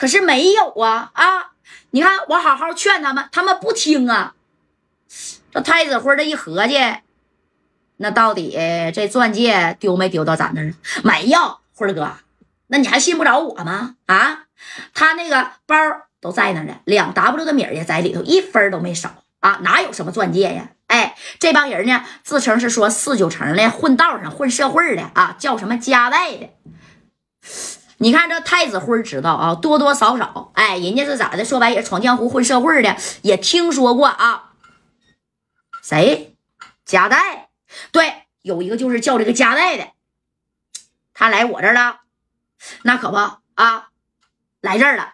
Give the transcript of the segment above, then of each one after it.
可是没有啊啊！你看我好好劝他们，他们不听啊。这太子辉这一合计，那到底这钻戒丢没丢到咱那儿？没有，辉哥，那你还信不着我吗？啊，他那个包都在那儿呢，两 W 的米儿也在里头，一分都没少啊！哪有什么钻戒呀？哎，这帮人呢，自称是说四九城的，混道上混社会的啊，叫什么家代的。你看这太子辉知道啊，多多少少，哎，人家是咋的？说白也闯江湖混社会的，也听说过啊。谁？夹带？对，有一个就是叫这个夹带的，他来我这儿了，那可不啊，来这儿了，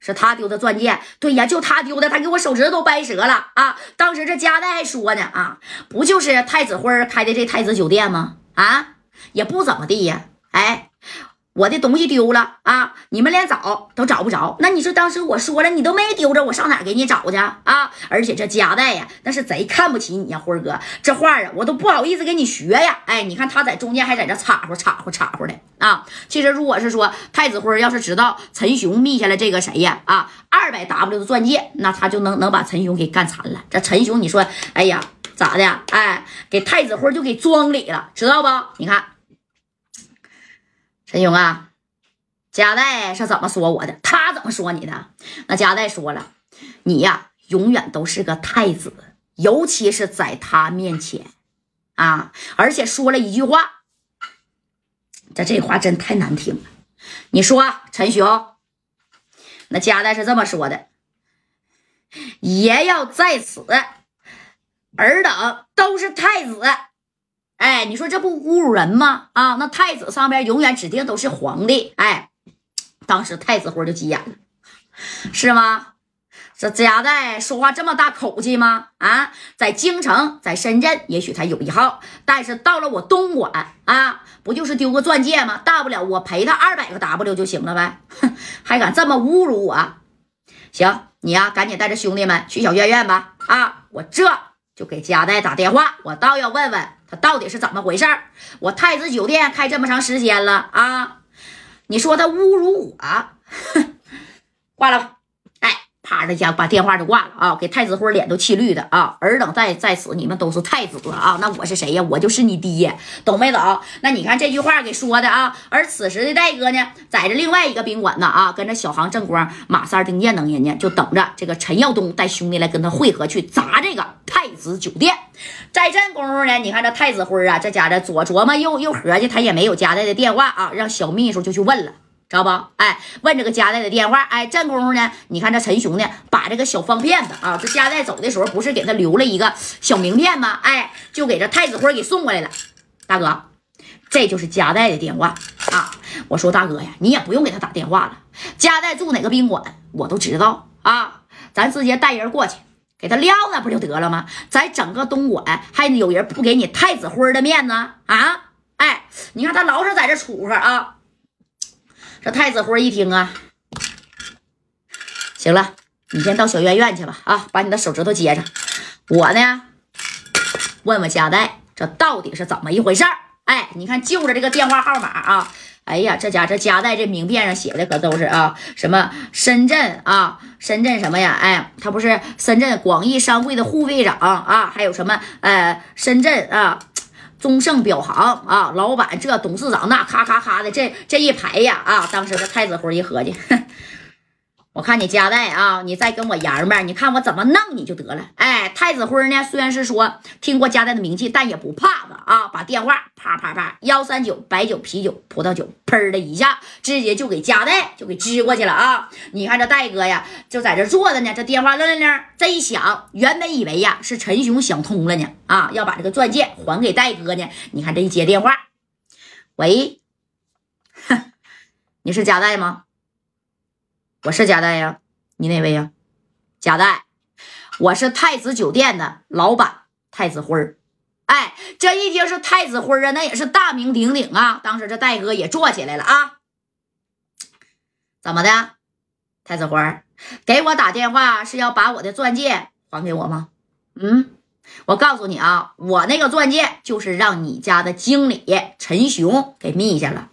是他丢的钻戒。对呀，就他丢的，他给我手指头都掰折了啊！当时这夹带还说呢啊，不就是太子辉开的这太子酒店吗？啊，也不怎么地呀，哎。我的东西丢了啊！你们连找都找不着，那你说当时我说了，你都没丢着，我上哪给你找去啊？而且这夹带呀，那是贼看不起你呀，辉哥，这话啊，我都不好意思给你学呀。哎，你看他在中间还在这插和插和插和的啊。其实如果是说太子辉要是知道陈雄密下来这个谁呀啊，二百 W 的钻戒，那他就能能把陈雄给干残了。这陈雄，你说，哎呀，咋的？哎，给太子辉就给装里了，知道不？你看。陈勇啊，贾代是怎么说我的？他怎么说你的？那贾代说了，你呀，永远都是个太子，尤其是在他面前啊！而且说了一句话，这这话真太难听了。你说，陈雄，那贾代是这么说的：爷要在此，尔等都是太子。哎，你说这不侮辱人吗？啊，那太子上边永远指定都是皇帝。哎，当时太子辉就急眼了，是吗？这贾代说话这么大口气吗？啊，在京城，在深圳，也许他有一号，但是到了我东莞啊，不就是丢个钻戒吗？大不了我赔他二百个 W 就行了呗。哼，还敢这么侮辱我？行，你呀，赶紧带着兄弟们去小院院吧。啊，我这就给贾代打电话，我倒要问问。到底是怎么回事我太子酒店开这么长时间了啊！你说他侮辱我，挂了吧。啪的家把电话就挂了啊！给太子辉脸都气绿的啊！尔等在在此，你们都是太子啊！那我是谁呀？我就是你爹，懂没懂？那你看这句话给说的啊！而此时的戴哥呢，在这另外一个宾馆呢啊，跟着小航、正光、马三、丁健等人呢，就等着这个陈耀东带兄弟来跟他会合，去砸这个子酒店。在这功夫呢，你看这太子辉啊，这家伙左琢磨右右合计，他也没有夹带的电话啊，让小秘书就去问了。知道不？哎，问这个加代的电话。哎，这功夫呢，你看这陈雄呢，把这个小方片子啊，这加代走的时候不是给他留了一个小名片吗？哎，就给这太子辉给送过来了。大哥，这就是加代的电话啊。我说大哥呀，你也不用给他打电话了，加代住哪个宾馆我都知道啊。咱直接带人过去给他撂那不就得了吗？在整个东莞还有人不给你太子辉的面子啊？哎，你看他老是在这杵着啊。这太子辉一听啊，行了，你先到小院院去吧，啊，把你的手指头接上。我呢，问问家代，这到底是怎么一回事儿？哎，你看，就着这个电话号码啊，哎呀，这家这家在这名片上写的可都是啊，什么深圳啊，深圳什么呀？哎，他不是深圳广义商会的护会长啊，还有什么呃，深圳啊。中盛表行啊，老板这董事长那咔咔咔的这这一排呀啊，当时这太子辉一合计。我看你家代啊，你再跟我爷们儿，你看我怎么弄你就得了。哎，太子辉呢，虽然是说听过家代的名气，但也不怕的啊。把电话啪啪啪，幺三九白酒、啤酒、葡萄酒，砰的一下，直接就给家代就给支过去了啊。你看这戴哥呀，就在这坐着呢，这电话铃铃铃这一响，原本以为呀是陈雄想通了呢啊，要把这个钻戒还给戴哥呢。你看这一接电话，喂，你是家代吗？我是贾代呀，你哪位呀？贾代，我是太子酒店的老板太子辉儿。哎，这一听是太子辉儿啊，那也是大名鼎鼎啊。当时这戴哥也坐起来了啊。怎么的，太子辉儿给我打电话是要把我的钻戒还给我吗？嗯，我告诉你啊，我那个钻戒就是让你家的经理陈雄给密下了。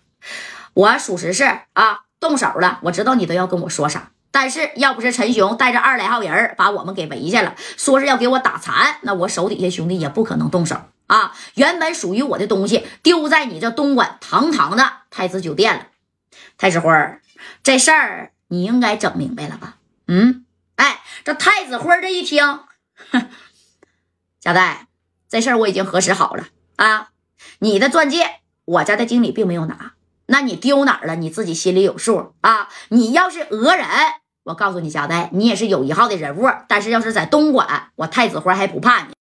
我属实是啊。动手了，我知道你都要跟我说啥。但是要不是陈雄带着二来号人把我们给围下了，说是要给我打残，那我手底下兄弟也不可能动手啊。原本属于我的东西丢在你这东莞堂堂的太子酒店了。太子辉，这事儿你应该整明白了吧？嗯，哎，这太子辉这一听，贾代，这事儿我已经核实好了啊。你的钻戒，我家的经理并没有拿。那你丢哪儿了？你自己心里有数啊！你要是讹人，我告诉你，贾代，你也是有一号的人物。但是要是在东莞，我太子花还不怕你。